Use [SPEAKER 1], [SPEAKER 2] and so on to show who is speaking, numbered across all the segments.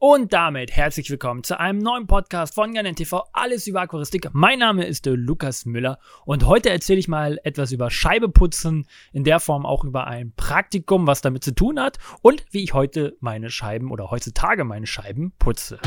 [SPEAKER 1] Und damit herzlich willkommen zu einem neuen Podcast von Garnen TV, alles über Aquaristik. Mein Name ist Lukas Müller und heute erzähle ich mal etwas über Scheibeputzen, in der Form auch über ein Praktikum, was damit zu tun hat und wie ich heute meine Scheiben oder heutzutage meine Scheiben putze.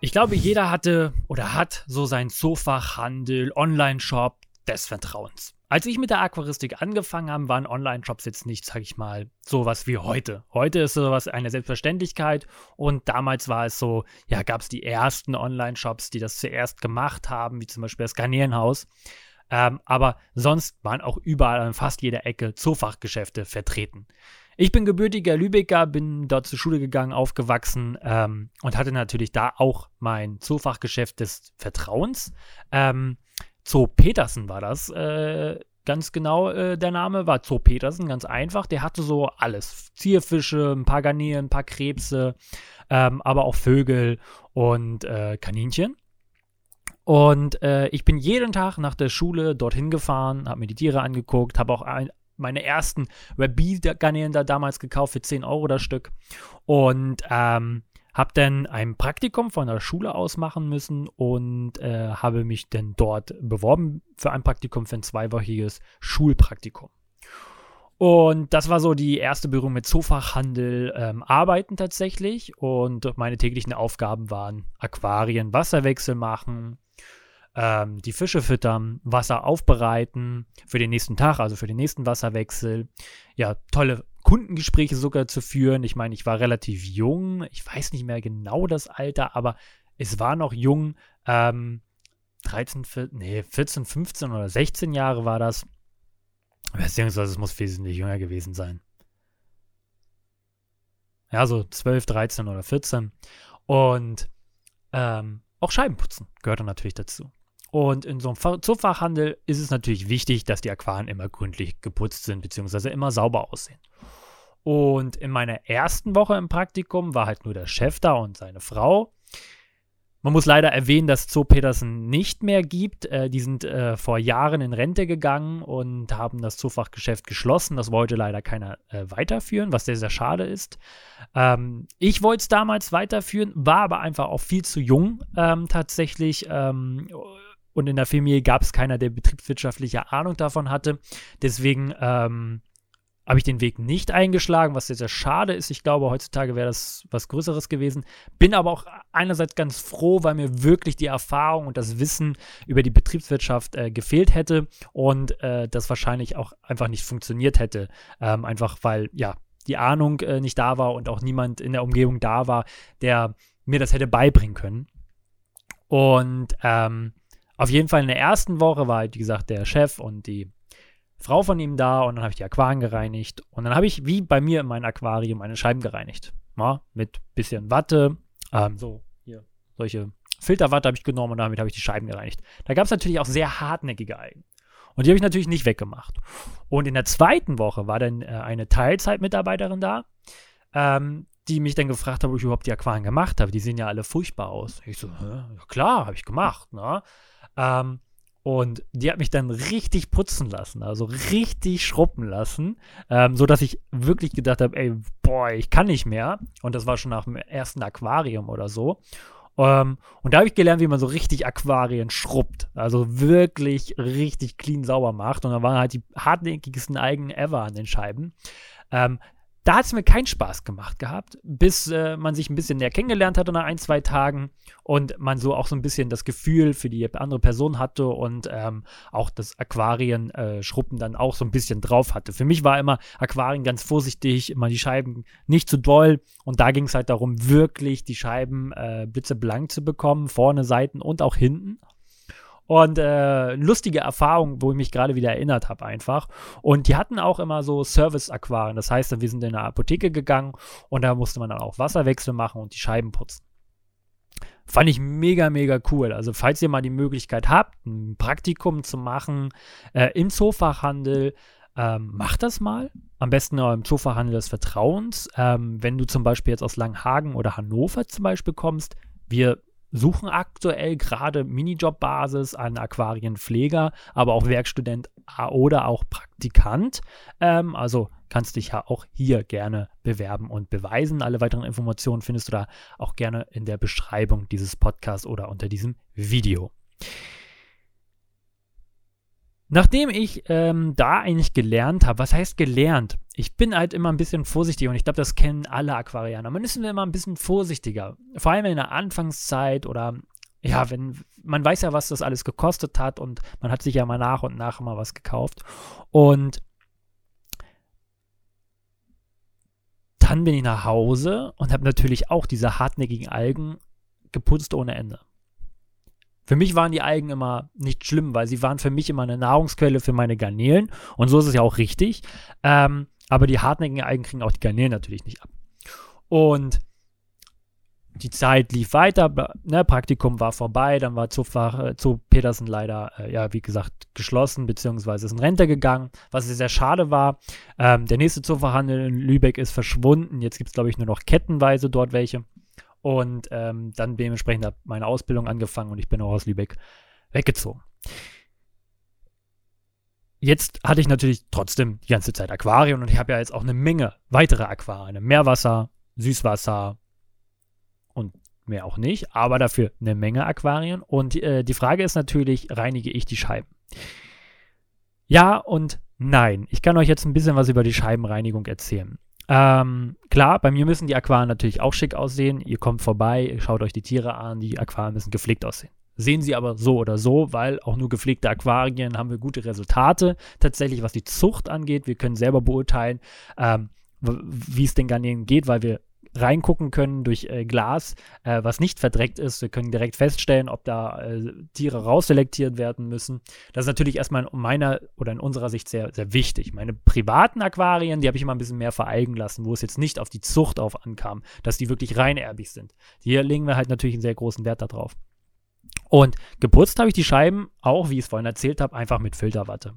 [SPEAKER 1] Ich glaube, jeder hatte oder hat so seinen Zoofachhandel, Online-Shop des Vertrauens. Als ich mit der Aquaristik angefangen habe, waren Online-Shops jetzt nicht, sag ich mal, sowas wie heute. Heute ist sowas eine Selbstverständlichkeit und damals war es so, ja, gab es die ersten Online-Shops, die das zuerst gemacht haben, wie zum Beispiel das Garnierenhaus. Ähm, aber sonst waren auch überall an fast jeder Ecke Zoofachgeschäfte vertreten. Ich bin gebürtiger Lübecker, bin dort zur Schule gegangen, aufgewachsen ähm, und hatte natürlich da auch mein Zoofachgeschäft des Vertrauens. Ähm, Zoo Petersen war das. Äh, ganz genau äh, der Name war Zoo Petersen, ganz einfach. Der hatte so alles. Zierfische, ein paar Garnelen, ein paar Krebse, ähm, aber auch Vögel und äh, Kaninchen. Und äh, ich bin jeden Tag nach der Schule dorthin gefahren, habe mir die Tiere angeguckt, habe auch ein, meine ersten Rabbit-Garnelen da damals gekauft für 10 Euro das Stück. Und ähm, habe dann ein Praktikum von der Schule aus machen müssen und äh, habe mich dann dort beworben für ein Praktikum, für ein zweiwöchiges Schulpraktikum. Und das war so die erste Berührung mit Zoofachhandel, ähm, Arbeiten tatsächlich. Und meine täglichen Aufgaben waren Aquarien, Wasserwechsel machen, ähm, die Fische füttern, Wasser aufbereiten für den nächsten Tag, also für den nächsten Wasserwechsel. Ja, tolle Kundengespräche sogar zu führen. Ich meine, ich war relativ jung. Ich weiß nicht mehr genau das Alter, aber es war noch jung. Ähm, 13, 14, nee, 14, 15 oder 16 Jahre war das. Beziehungsweise es muss wesentlich jünger gewesen sein. Ja, so 12, 13 oder 14. Und ähm, auch Scheibenputzen gehörte natürlich dazu. Und in so einem Zoofachhandel ist es natürlich wichtig, dass die Aquarien immer gründlich geputzt sind, beziehungsweise immer sauber aussehen. Und in meiner ersten Woche im Praktikum war halt nur der Chef da und seine Frau. Man muss leider erwähnen, dass Zoo Petersen nicht mehr gibt. Äh, die sind äh, vor Jahren in Rente gegangen und haben das Zoofachgeschäft geschlossen. Das wollte leider keiner äh, weiterführen, was sehr, sehr schade ist. Ähm, ich wollte es damals weiterführen, war aber einfach auch viel zu jung ähm, tatsächlich. Ähm, und in der Familie gab es keiner, der betriebswirtschaftliche Ahnung davon hatte. Deswegen ähm, habe ich den Weg nicht eingeschlagen, was sehr, sehr schade ist. Ich glaube, heutzutage wäre das was Größeres gewesen. Bin aber auch einerseits ganz froh, weil mir wirklich die Erfahrung und das Wissen über die Betriebswirtschaft äh, gefehlt hätte und äh, das wahrscheinlich auch einfach nicht funktioniert hätte. Ähm, einfach weil, ja, die Ahnung äh, nicht da war und auch niemand in der Umgebung da war, der mir das hätte beibringen können. Und ähm, auf jeden Fall in der ersten Woche war, wie gesagt, der Chef und die Frau von ihm da und dann habe ich die Aquarien gereinigt und dann habe ich, wie bei mir in meinem Aquarium, meine Scheiben gereinigt. Ja, mit bisschen Watte, ähm, so hier, solche Filterwatte habe ich genommen und damit habe ich die Scheiben gereinigt. Da gab es natürlich auch sehr hartnäckige Algen. Und die habe ich natürlich nicht weggemacht. Und in der zweiten Woche war dann äh, eine Teilzeitmitarbeiterin da, ähm, die mich dann gefragt hat, ob ich überhaupt die Aquarien gemacht habe. Die sehen ja alle furchtbar aus. Ich so, ja klar, habe ich gemacht. Ne? Ähm, und die hat mich dann richtig putzen lassen, also richtig schruppen lassen, ähm, so dass ich wirklich gedacht habe, ey, boah, ich kann nicht mehr. Und das war schon nach dem ersten Aquarium oder so. Ähm, und da habe ich gelernt, wie man so richtig Aquarien schrubbt. Also wirklich richtig clean sauber macht. Und da waren halt die hartnäckigsten Algen ever an den Scheiben. Ähm, da hat es mir keinen Spaß gemacht gehabt, bis äh, man sich ein bisschen näher kennengelernt hatte nach ein, zwei Tagen und man so auch so ein bisschen das Gefühl für die andere Person hatte und ähm, auch das Aquarien-Schruppen äh, dann auch so ein bisschen drauf hatte. Für mich war immer Aquarien ganz vorsichtig, immer die Scheiben nicht zu doll und da ging es halt darum, wirklich die Scheiben äh, blitzeblank zu bekommen, vorne, Seiten und auch hinten. Und äh, lustige Erfahrung, wo ich mich gerade wieder erinnert habe, einfach. Und die hatten auch immer so Service-Aquarien. Das heißt, wir sind in eine Apotheke gegangen und da musste man dann auch Wasserwechsel machen und die Scheiben putzen. Fand ich mega, mega cool. Also, falls ihr mal die Möglichkeit habt, ein Praktikum zu machen äh, im Zoofachhandel, ähm, macht das mal. Am besten im Zoofachhandel des Vertrauens. Ähm, wenn du zum Beispiel jetzt aus Langhagen oder Hannover zum Beispiel kommst, wir suchen aktuell gerade Minijob-Basis an Aquarienpfleger, aber auch Werkstudent oder auch Praktikant. Ähm, also kannst dich ja auch hier gerne bewerben und beweisen. Alle weiteren Informationen findest du da auch gerne in der Beschreibung dieses Podcasts oder unter diesem Video. Nachdem ich ähm, da eigentlich gelernt habe, was heißt gelernt? Ich bin halt immer ein bisschen vorsichtig und ich glaube, das kennen alle Aquarianer. Man ist immer ein bisschen vorsichtiger. Vor allem in der Anfangszeit oder ja, wenn man weiß ja, was das alles gekostet hat und man hat sich ja mal nach und nach mal was gekauft. Und dann bin ich nach Hause und habe natürlich auch diese hartnäckigen Algen geputzt ohne Ende. Für mich waren die Algen immer nicht schlimm, weil sie waren für mich immer eine Nahrungsquelle für meine Garnelen. Und so ist es ja auch richtig. Ähm, aber die hartnäckigen Algen kriegen auch die Garnelen natürlich nicht ab. Und die Zeit lief weiter, ne, Praktikum war vorbei, dann war Zoofach, äh, Zoo Petersen leider, äh, ja, wie gesagt, geschlossen, beziehungsweise ist in Rente gegangen, was sehr schade war. Ähm, der nächste Zoofachhandel in Lübeck ist verschwunden, jetzt gibt es, glaube ich, nur noch kettenweise dort welche. Und ähm, dann dementsprechend hat meine Ausbildung angefangen und ich bin auch aus Lübeck weggezogen. Jetzt hatte ich natürlich trotzdem die ganze Zeit Aquarien und ich habe ja jetzt auch eine Menge weitere Aquarien. Meerwasser, Süßwasser und mehr auch nicht, aber dafür eine Menge Aquarien. Und äh, die Frage ist natürlich, reinige ich die Scheiben? Ja und nein. Ich kann euch jetzt ein bisschen was über die Scheibenreinigung erzählen. Ähm, klar, bei mir müssen die Aquarien natürlich auch schick aussehen. Ihr kommt vorbei, schaut euch die Tiere an, die Aquarien müssen gepflegt aussehen. Sehen sie aber so oder so, weil auch nur gepflegte Aquarien haben wir gute Resultate. Tatsächlich, was die Zucht angeht, wir können selber beurteilen, ähm, wie es den Garnelen geht, weil wir reingucken können durch äh, Glas, äh, was nicht verdreckt ist. Wir können direkt feststellen, ob da äh, Tiere rausselektiert werden müssen. Das ist natürlich erstmal in meiner oder in unserer Sicht sehr, sehr wichtig. Meine privaten Aquarien, die habe ich immer ein bisschen mehr vereigen lassen, wo es jetzt nicht auf die Zucht auf ankam, dass die wirklich reinerbig sind. Hier legen wir halt natürlich einen sehr großen Wert darauf. Und geputzt habe ich die Scheiben auch, wie ich es vorhin erzählt habe, einfach mit Filterwatte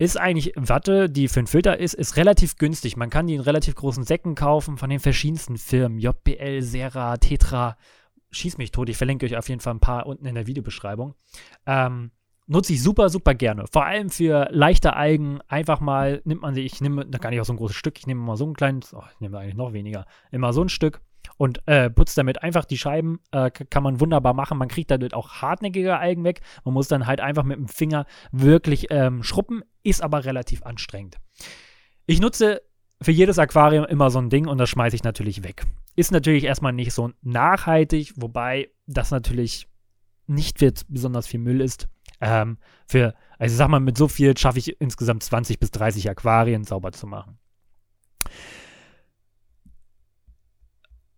[SPEAKER 1] ist eigentlich Watte, die für einen Filter ist, ist relativ günstig. Man kann die in relativ großen Säcken kaufen von den verschiedensten Firmen. JBL, Sera, Tetra. Schieß mich tot. Ich verlinke euch auf jeden Fall ein paar unten in der Videobeschreibung. Ähm, nutze ich super, super gerne. Vor allem für leichte Algen. Einfach mal nimmt man sie, ich nehme, da kann ich auch so ein großes Stück, ich nehme mal so ein kleines, oh, ich nehme eigentlich noch weniger, immer so ein Stück und äh, putzt damit einfach die Scheiben. Äh, kann man wunderbar machen. Man kriegt damit auch hartnäckige Algen weg. Man muss dann halt einfach mit dem Finger wirklich ähm, schruppen, ist aber relativ anstrengend. Ich nutze für jedes Aquarium immer so ein Ding und das schmeiße ich natürlich weg. Ist natürlich erstmal nicht so nachhaltig, wobei das natürlich nicht wird besonders viel Müll ist. Ähm, für, also sag mal, mit so viel schaffe ich insgesamt 20 bis 30 Aquarien sauber zu machen.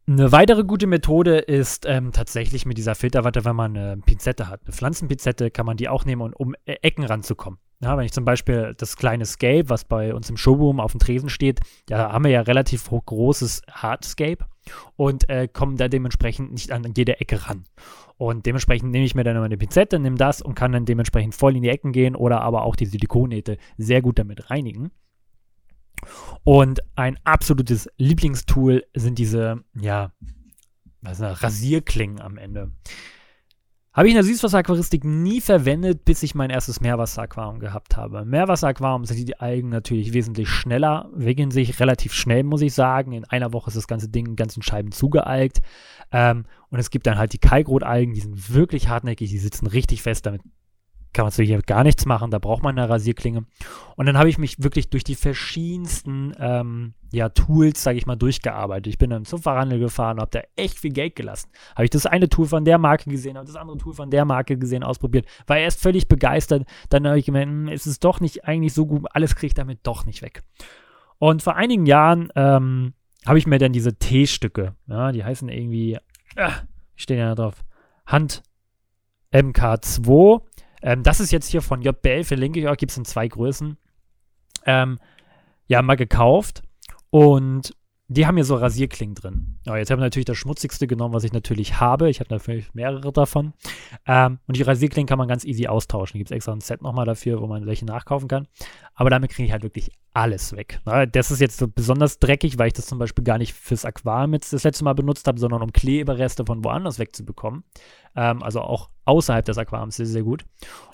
[SPEAKER 1] Eine weitere gute Methode ist ähm, tatsächlich mit dieser Filterwatte, wenn man eine Pinzette hat. Eine Pflanzenpinzette kann man die auch nehmen, um e Ecken ranzukommen. Ja, wenn ich zum Beispiel das kleine Scape, was bei uns im Showroom auf dem Tresen steht, da haben wir ja relativ großes Hardscape und äh, kommen da dementsprechend nicht an jede Ecke ran. Und dementsprechend nehme ich mir dann immer eine Pinzette, nehme das und kann dann dementsprechend voll in die Ecken gehen oder aber auch die Silikonnähte sehr gut damit reinigen. Und ein absolutes Lieblingstool sind diese, ja, was ist das, Rasierklingen am Ende. Habe ich in der Süßwasseraquaristik nie verwendet, bis ich mein erstes Meerwasseraquarium gehabt habe. Meerwasseraquarium sind die Algen natürlich wesentlich schneller, wickeln sich relativ schnell, muss ich sagen. In einer Woche ist das ganze Ding in ganzen Scheiben zugealgt. Ähm, und es gibt dann halt die Kalkrotalgen, die sind wirklich hartnäckig, die sitzen richtig fest, damit kann man hier gar nichts machen, da braucht man eine Rasierklinge. Und dann habe ich mich wirklich durch die verschiedensten ähm, ja, Tools, sage ich mal, durchgearbeitet. Ich bin dann zum Verhandel gefahren, habe da echt viel Geld gelassen. Habe ich das eine Tool von der Marke gesehen, habe das andere Tool von der Marke gesehen, ausprobiert, war erst völlig begeistert. Dann habe ich gemerkt, hm, es ist doch nicht eigentlich so gut, alles kriege ich damit doch nicht weg. Und vor einigen Jahren ähm, habe ich mir dann diese T-Stücke, ja, die heißen irgendwie, äh, stehen ja drauf, Hand MK2 ähm, das ist jetzt hier von JBL, verlinke ich euch, gibt es in zwei Größen. Ähm, ja, mal gekauft. Und die haben hier so Rasierklingen drin. Aber jetzt habe ich natürlich das schmutzigste genommen, was ich natürlich habe. Ich habe natürlich mehrere davon. Ähm, und die Rasierklingen kann man ganz easy austauschen. Gibt es extra ein Set nochmal dafür, wo man welche nachkaufen kann. Aber damit kriege ich halt wirklich alles weg. Das ist jetzt so besonders dreckig, weil ich das zum Beispiel gar nicht fürs Aquarium jetzt das letzte Mal benutzt habe, sondern um Klebereste von woanders wegzubekommen. Ähm, also auch außerhalb des Aquariums sehr, sehr gut.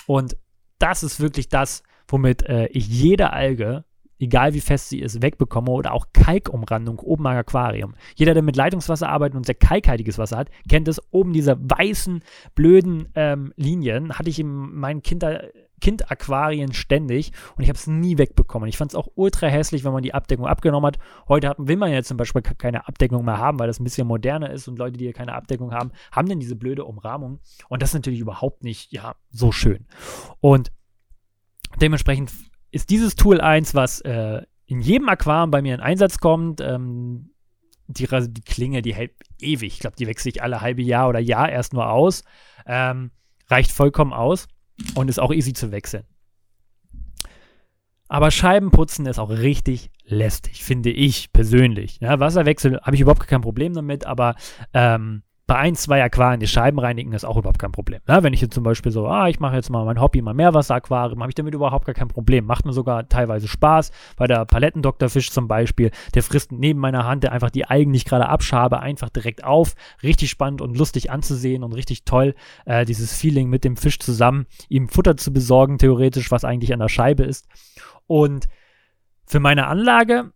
[SPEAKER 1] Und das ist wirklich das, womit äh, ich jede Alge egal wie fest sie ist, wegbekomme oder auch Kalkumrandung oben am Aquarium. Jeder, der mit Leitungswasser arbeitet und sehr kalkhaltiges Wasser hat, kennt es. Oben diese weißen, blöden ähm, Linien hatte ich in meinen Kinder Kind-Aquarien ständig und ich habe es nie wegbekommen. Ich fand es auch ultra hässlich, wenn man die Abdeckung abgenommen hat. Heute hat, will man ja zum Beispiel keine Abdeckung mehr haben, weil das ein bisschen moderner ist und Leute, die ja keine Abdeckung haben, haben dann diese blöde Umrahmung und das ist natürlich überhaupt nicht, ja, so schön. Und dementsprechend ist dieses Tool eins, was äh, in jedem Aquarium bei mir in Einsatz kommt. Ähm, die, die, Klinge, die hält ewig. Ich glaube, die wechsle ich alle halbe Jahr oder Jahr erst nur aus. Ähm, reicht vollkommen aus und ist auch easy zu wechseln. Aber Scheibenputzen ist auch richtig lästig, finde ich persönlich. Ja, Wasserwechsel habe ich überhaupt kein Problem damit, aber ähm, bei ein, zwei Aquarien die Scheiben reinigen ist auch überhaupt kein Problem. Ja, wenn ich jetzt zum Beispiel so, ah, ich mache jetzt mal mein Hobby, mal Meerwasseraquarium, habe ich damit überhaupt gar kein Problem. Macht mir sogar teilweise Spaß. Bei der Palettendoktorfisch zum Beispiel, der frisst neben meiner Hand der einfach die Algen, die ich gerade abschabe, einfach direkt auf. Richtig spannend und lustig anzusehen und richtig toll, äh, dieses Feeling mit dem Fisch zusammen, ihm Futter zu besorgen, theoretisch, was eigentlich an der Scheibe ist. Und für meine Anlage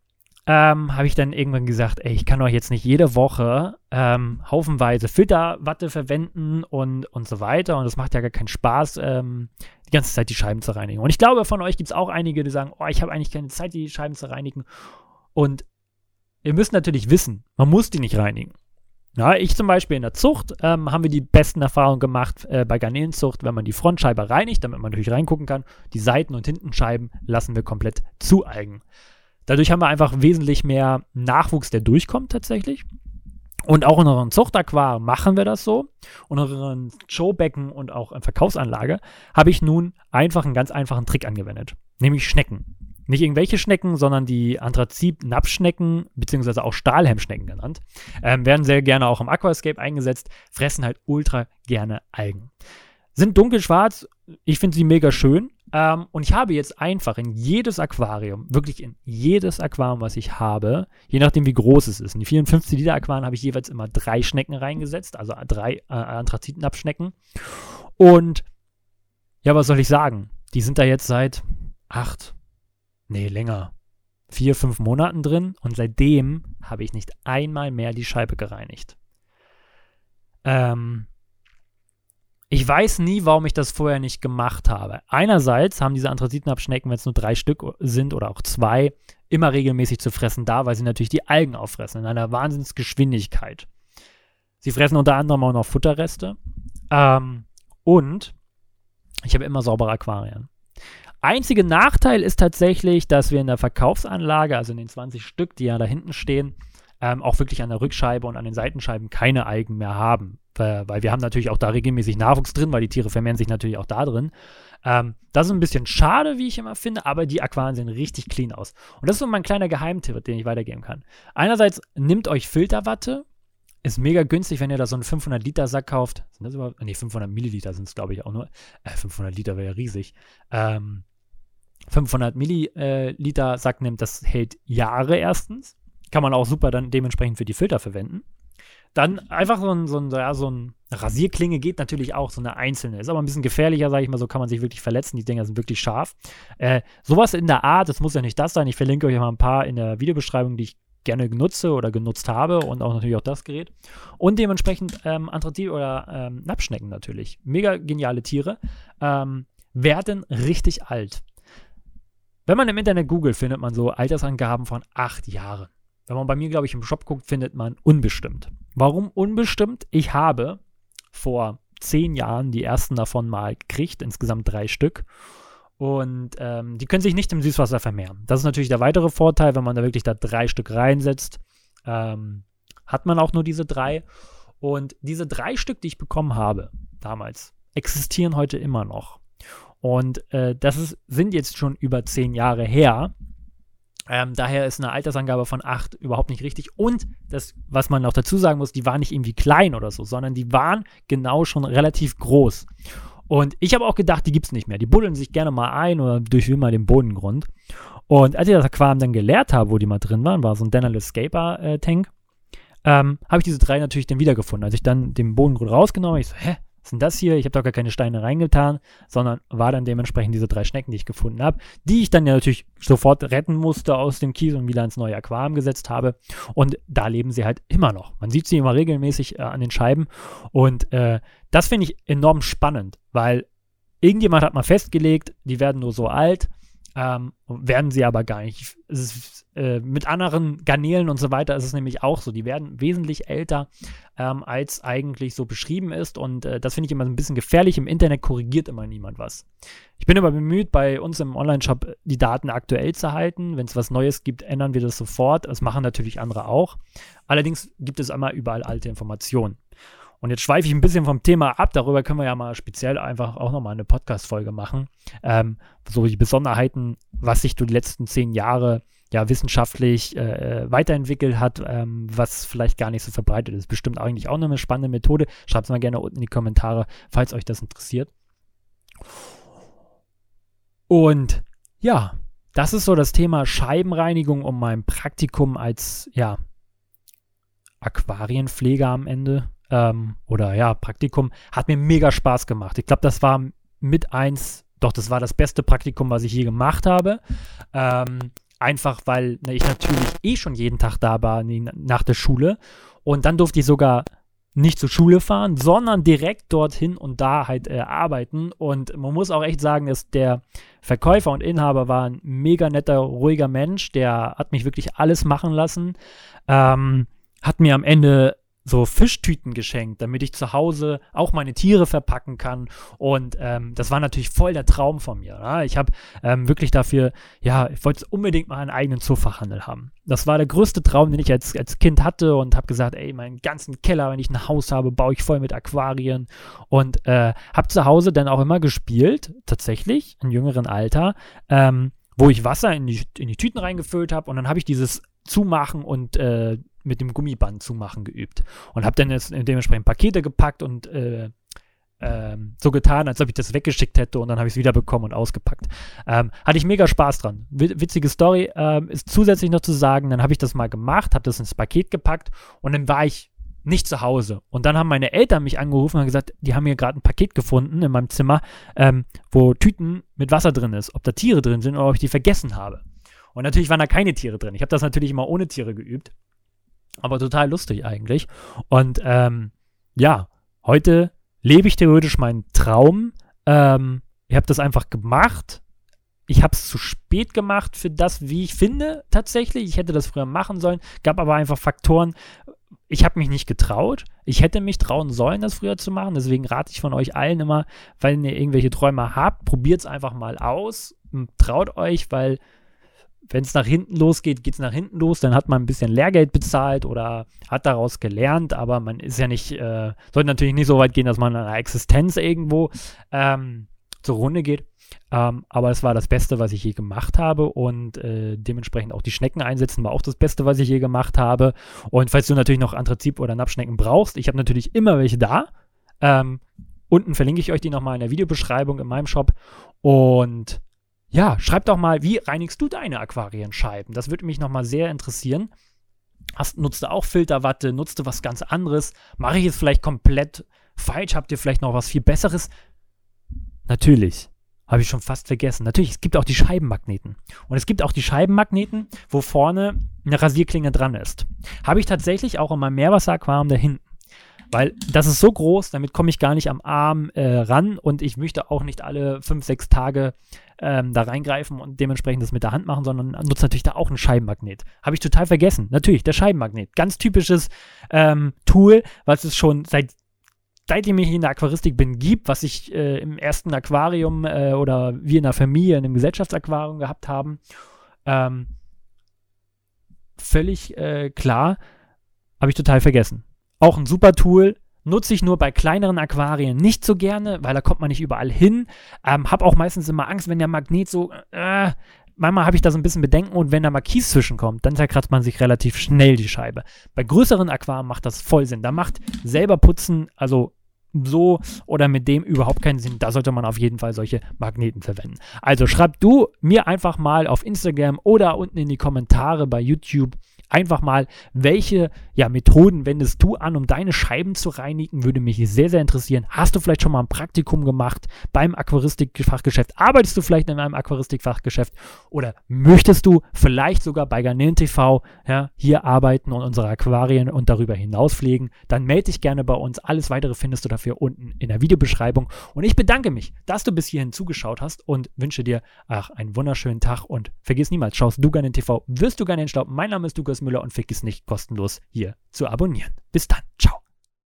[SPEAKER 1] ähm, habe ich dann irgendwann gesagt, ey, ich kann euch jetzt nicht jede Woche ähm, haufenweise Filterwatte verwenden und, und so weiter. Und das macht ja gar keinen Spaß, ähm, die ganze Zeit die Scheiben zu reinigen. Und ich glaube, von euch gibt es auch einige, die sagen, oh, ich habe eigentlich keine Zeit, die Scheiben zu reinigen. Und ihr müsst natürlich wissen, man muss die nicht reinigen. Ja, ich zum Beispiel in der Zucht ähm, haben wir die besten Erfahrungen gemacht äh, bei Garnelenzucht, wenn man die Frontscheibe reinigt, damit man natürlich reingucken kann. Die Seiten- und Hintenscheiben lassen wir komplett zueigen. Dadurch haben wir einfach wesentlich mehr Nachwuchs, der durchkommt tatsächlich. Und auch in unseren Zuchtaquaren machen wir das so. Und in unseren Showbecken und auch in Verkaufsanlage habe ich nun einfach einen ganz einfachen Trick angewendet. Nämlich Schnecken. Nicht irgendwelche Schnecken, sondern die Anthrazit-Napfschnecken, beziehungsweise auch Stahlhemmschnecken genannt, ähm, werden sehr gerne auch im Aquascape eingesetzt, fressen halt ultra gerne Algen. Sind dunkelschwarz, ich finde sie mega schön, ähm, und ich habe jetzt einfach in jedes Aquarium, wirklich in jedes Aquarium, was ich habe, je nachdem wie groß es ist, in die 54 Liter Aquarien habe ich jeweils immer drei Schnecken reingesetzt, also drei äh, Anthrazitenabschnecken. Und ja, was soll ich sagen? Die sind da jetzt seit acht, nee, länger, vier, fünf Monaten drin und seitdem habe ich nicht einmal mehr die Scheibe gereinigt. Ähm, ich weiß nie, warum ich das vorher nicht gemacht habe. Einerseits haben diese Anthrazitenabschnecken, wenn es nur drei Stück sind oder auch zwei, immer regelmäßig zu fressen da, weil sie natürlich die Algen auffressen in einer Wahnsinnsgeschwindigkeit. Sie fressen unter anderem auch noch Futterreste. Ähm, und ich habe immer saubere Aquarien. Einziger Nachteil ist tatsächlich, dass wir in der Verkaufsanlage, also in den 20 Stück, die ja da hinten stehen, ähm, auch wirklich an der Rückscheibe und an den Seitenscheiben keine Algen mehr haben. Weil, wir haben natürlich auch da regelmäßig Nachwuchs drin, weil die Tiere vermehren sich natürlich auch da drin. Ähm, das ist ein bisschen schade, wie ich immer finde, aber die Aquarien sehen richtig clean aus. Und das ist so mein kleiner Geheimtipp, den ich weitergeben kann. Einerseits nehmt euch Filterwatte. Ist mega günstig, wenn ihr da so einen 500 Liter Sack kauft. Sind das überhaupt? Nee, 500 Milliliter sind es, glaube ich, auch nur. Äh, 500 Liter wäre ja riesig. Ähm, 500 Milliliter Sack nimmt, das hält Jahre erstens. Kann man auch super dann dementsprechend für die Filter verwenden. Dann einfach so ein, so ein, ja, so ein Rasierklinge geht natürlich auch, so eine einzelne. Ist aber ein bisschen gefährlicher, sage ich mal, so kann man sich wirklich verletzen. Die Dinger sind wirklich scharf. Äh, sowas in der Art, das muss ja nicht das sein. Ich verlinke euch mal ein paar in der Videobeschreibung, die ich gerne nutze oder genutzt habe und auch natürlich auch das Gerät. Und dementsprechend ähm, Anthrazit oder ähm, Nappschnecken natürlich. Mega geniale Tiere. Ähm, werden richtig alt. Wenn man im Internet googelt, findet man so Altersangaben von acht Jahren. Wenn man bei mir, glaube ich, im Shop guckt, findet man unbestimmt. Warum unbestimmt? Ich habe vor zehn Jahren die ersten davon mal gekriegt, insgesamt drei Stück. Und ähm, die können sich nicht im Süßwasser vermehren. Das ist natürlich der weitere Vorteil, wenn man da wirklich da drei Stück reinsetzt, ähm, hat man auch nur diese drei. Und diese drei Stück, die ich bekommen habe damals, existieren heute immer noch. Und äh, das ist, sind jetzt schon über zehn Jahre her. Ähm, daher ist eine Altersangabe von 8 überhaupt nicht richtig. Und das, was man noch dazu sagen muss, die waren nicht irgendwie klein oder so, sondern die waren genau schon relativ groß. Und ich habe auch gedacht, die gibt es nicht mehr. Die buddeln sich gerne mal ein oder durchwühlen mal den Bodengrund. Und als ich das Aquarium dann geleert habe, wo die mal drin waren, war so ein Denali Escaper-Tank, äh, ähm, habe ich diese drei natürlich dann wiedergefunden. Als ich dann den Bodengrund rausgenommen habe, ich so, hä, sind das hier? Ich habe doch gar keine Steine reingetan, sondern war dann dementsprechend diese drei Schnecken, die ich gefunden habe, die ich dann ja natürlich sofort retten musste aus dem Kies und wieder ins neue Aquarium gesetzt habe. Und da leben sie halt immer noch. Man sieht sie immer regelmäßig äh, an den Scheiben. Und äh, das finde ich enorm spannend, weil irgendjemand hat mal festgelegt, die werden nur so alt ähm, werden sie aber gar nicht. Ist, äh, mit anderen Garnelen und so weiter ist es nämlich auch so. Die werden wesentlich älter, ähm, als eigentlich so beschrieben ist. Und äh, das finde ich immer ein bisschen gefährlich. Im Internet korrigiert immer niemand was. Ich bin aber bemüht, bei uns im Online-Shop die Daten aktuell zu halten. Wenn es was Neues gibt, ändern wir das sofort. Das machen natürlich andere auch. Allerdings gibt es einmal überall alte Informationen. Und jetzt schweife ich ein bisschen vom Thema ab. Darüber können wir ja mal speziell einfach auch nochmal eine Podcast-Folge machen. Ähm, so die Besonderheiten, was sich die letzten zehn Jahre ja wissenschaftlich äh, weiterentwickelt hat, ähm, was vielleicht gar nicht so verbreitet ist. Bestimmt eigentlich auch eine spannende Methode. Schreibt es mal gerne unten in die Kommentare, falls euch das interessiert. Und ja, das ist so das Thema Scheibenreinigung um mein Praktikum als ja Aquarienpfleger am Ende ähm, oder ja, Praktikum, hat mir mega Spaß gemacht. Ich glaube, das war mit eins, doch, das war das beste Praktikum, was ich je gemacht habe. Ähm, einfach weil ne, ich natürlich eh schon jeden Tag da war nach der Schule. Und dann durfte ich sogar nicht zur Schule fahren, sondern direkt dorthin und da halt äh, arbeiten. Und man muss auch echt sagen, dass der Verkäufer und Inhaber war ein mega netter, ruhiger Mensch. Der hat mich wirklich alles machen lassen. Ähm, hat mir am Ende so Fischtüten geschenkt, damit ich zu Hause auch meine Tiere verpacken kann. Und ähm, das war natürlich voll der Traum von mir. Ja? Ich habe ähm, wirklich dafür, ja, ich wollte unbedingt mal einen eigenen Zoofachhandel haben. Das war der größte Traum, den ich als, als Kind hatte und habe gesagt, ey, meinen ganzen Keller, wenn ich ein Haus habe, baue ich voll mit Aquarien. Und äh, habe zu Hause dann auch immer gespielt, tatsächlich, im jüngeren Alter, ähm, wo ich Wasser in die, in die Tüten reingefüllt habe und dann habe ich dieses Zumachen und äh, mit dem Gummiband zumachen geübt. Und habe dann jetzt dementsprechend Pakete gepackt und äh, ähm, so getan, als ob ich das weggeschickt hätte und dann habe ich es wiederbekommen und ausgepackt. Ähm, hatte ich mega Spaß dran. Witzige Story ähm, ist zusätzlich noch zu sagen, dann habe ich das mal gemacht, habe das ins Paket gepackt und dann war ich nicht zu Hause. Und dann haben meine Eltern mich angerufen und gesagt, die haben hier gerade ein Paket gefunden in meinem Zimmer, ähm, wo Tüten mit Wasser drin ist, ob da Tiere drin sind oder ob ich die vergessen habe. Und natürlich waren da keine Tiere drin. Ich habe das natürlich immer ohne Tiere geübt. Aber total lustig eigentlich. Und ähm, ja, heute lebe ich theoretisch meinen Traum. Ähm, ich habe das einfach gemacht. Ich habe es zu spät gemacht für das, wie ich finde, tatsächlich. Ich hätte das früher machen sollen. Gab aber einfach Faktoren. Ich habe mich nicht getraut. Ich hätte mich trauen sollen, das früher zu machen. Deswegen rate ich von euch allen immer, wenn ihr irgendwelche Träume habt, probiert es einfach mal aus. Traut euch, weil wenn es nach hinten losgeht, geht es nach hinten los, dann hat man ein bisschen Lehrgeld bezahlt oder hat daraus gelernt, aber man ist ja nicht, äh, sollte natürlich nicht so weit gehen, dass man an einer Existenz irgendwo ähm, zur Runde geht. Ähm, aber es war das Beste, was ich je gemacht habe und äh, dementsprechend auch die Schnecken einsetzen war auch das Beste, was ich je gemacht habe. Und falls du natürlich noch Anthrazit oder Nappschnecken brauchst, ich habe natürlich immer welche da. Ähm, unten verlinke ich euch die nochmal in der Videobeschreibung in meinem Shop. Und ja, schreib doch mal, wie reinigst du deine Aquarienscheiben? Das würde mich nochmal sehr interessieren. Hast, nutzt du auch Filterwatte? Nutzt du was ganz anderes? Mache ich es vielleicht komplett falsch? Habt ihr vielleicht noch was viel Besseres? Natürlich. Habe ich schon fast vergessen. Natürlich, es gibt auch die Scheibenmagneten. Und es gibt auch die Scheibenmagneten, wo vorne eine Rasierklinge dran ist. Habe ich tatsächlich auch in meinem Meerwasseraquarium da hinten. Weil das ist so groß, damit komme ich gar nicht am Arm äh, ran und ich möchte auch nicht alle fünf, sechs Tage ähm, da reingreifen und dementsprechend das mit der Hand machen, sondern nutze natürlich da auch einen Scheibenmagnet. Habe ich total vergessen. Natürlich, der Scheibenmagnet. Ganz typisches ähm, Tool, was es schon seit seitdem ich in der Aquaristik bin, gibt, was ich äh, im ersten Aquarium äh, oder wir in der Familie in einem Gesellschaftsaquarium gehabt haben. Ähm, völlig äh, klar, habe ich total vergessen. Auch ein super Tool, nutze ich nur bei kleineren Aquarien nicht so gerne, weil da kommt man nicht überall hin. Ähm, hab auch meistens immer Angst, wenn der Magnet so, äh, manchmal habe ich da so ein bisschen Bedenken und wenn da mal Kies zwischenkommt, dann zerkratzt man sich relativ schnell die Scheibe. Bei größeren Aquarien macht das voll Sinn. Da macht selber putzen, also so oder mit dem überhaupt keinen Sinn. Da sollte man auf jeden Fall solche Magneten verwenden. Also schreib du mir einfach mal auf Instagram oder unten in die Kommentare bei YouTube, einfach mal, welche ja, Methoden wendest du an, um deine Scheiben zu reinigen, würde mich sehr, sehr interessieren. Hast du vielleicht schon mal ein Praktikum gemacht beim Aquaristikfachgeschäft? Arbeitest du vielleicht in einem Aquaristikfachgeschäft? Oder möchtest du vielleicht sogar bei Garnelen TV ja, hier arbeiten und unsere Aquarien und darüber hinaus pflegen? Dann melde dich gerne bei uns. Alles weitere findest du dafür unten in der Videobeschreibung. Und ich bedanke mich, dass du bis hierhin zugeschaut hast und wünsche dir ach, einen wunderschönen Tag und vergiss niemals, schaust du Garnen TV, wirst du Garnen Staub. Mein Name ist Lukas Müller und vergiss nicht, kostenlos hier zu abonnieren. Bis dann. Ciao.